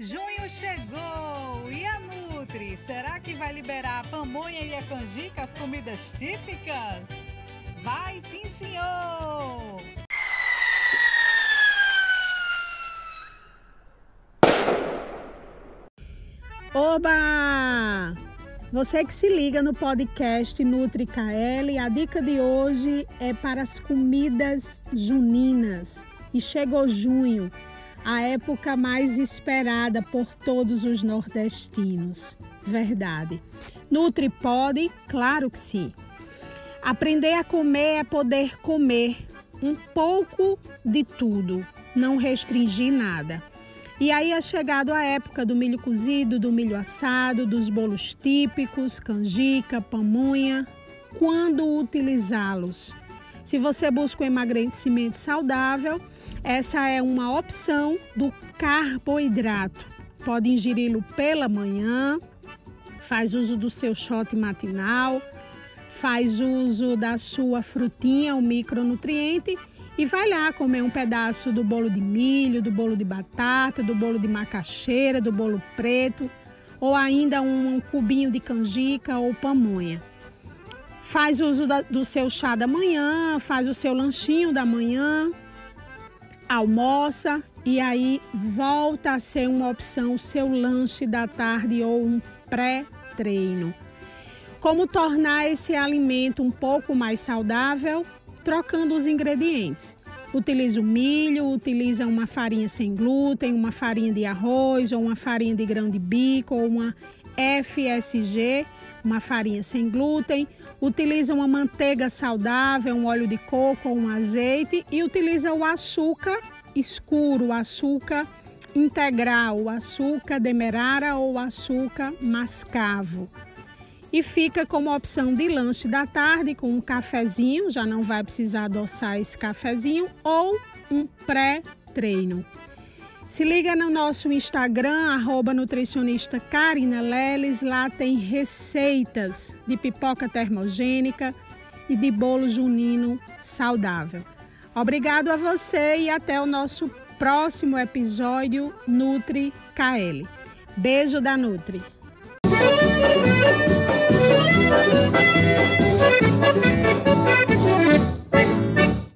Junho chegou e a Nutri, será que vai liberar a pamonha e a canjica, as comidas típicas? Vai sim, senhor! Oba! Você que se liga no podcast Nutri KL, a dica de hoje é para as comidas juninas. E chegou junho, a época mais esperada por todos os nordestinos. Verdade. Nutri pode? Claro que sim. Aprender a comer é poder comer um pouco de tudo, não restringir nada. E aí é chegado a época do milho cozido, do milho assado, dos bolos típicos, canjica, pamonha. Quando utilizá-los? Se você busca um emagrecimento saudável, essa é uma opção do carboidrato. Pode ingeri-lo pela manhã, faz uso do seu shot matinal, faz uso da sua frutinha, o micronutriente e vai lá comer um pedaço do bolo de milho, do bolo de batata, do bolo de macaxeira, do bolo preto, ou ainda um, cubinho de canjica ou pamonha. Faz uso da, do seu chá da manhã, faz o seu lanchinho da manhã, almoça e aí volta a ser uma opção o seu lanche da tarde ou um pré-treino. Como tornar esse alimento um pouco mais saudável? trocando os ingredientes. Utiliza o milho, utiliza uma farinha sem glúten, uma farinha de arroz, ou uma farinha de grão de bico, ou uma FSG, uma farinha sem glúten. Utiliza uma manteiga saudável, um óleo de coco ou um azeite e utiliza o açúcar escuro, o açúcar integral, o açúcar demerara ou açúcar mascavo e fica como opção de lanche da tarde com um cafezinho, já não vai precisar adoçar esse cafezinho, ou um pré-treino. Se liga no nosso Instagram, arroba nutricionista Karina Leles, lá tem receitas de pipoca termogênica e de bolo junino saudável. Obrigado a você e até o nosso próximo episódio Nutri KL. Beijo da Nutri.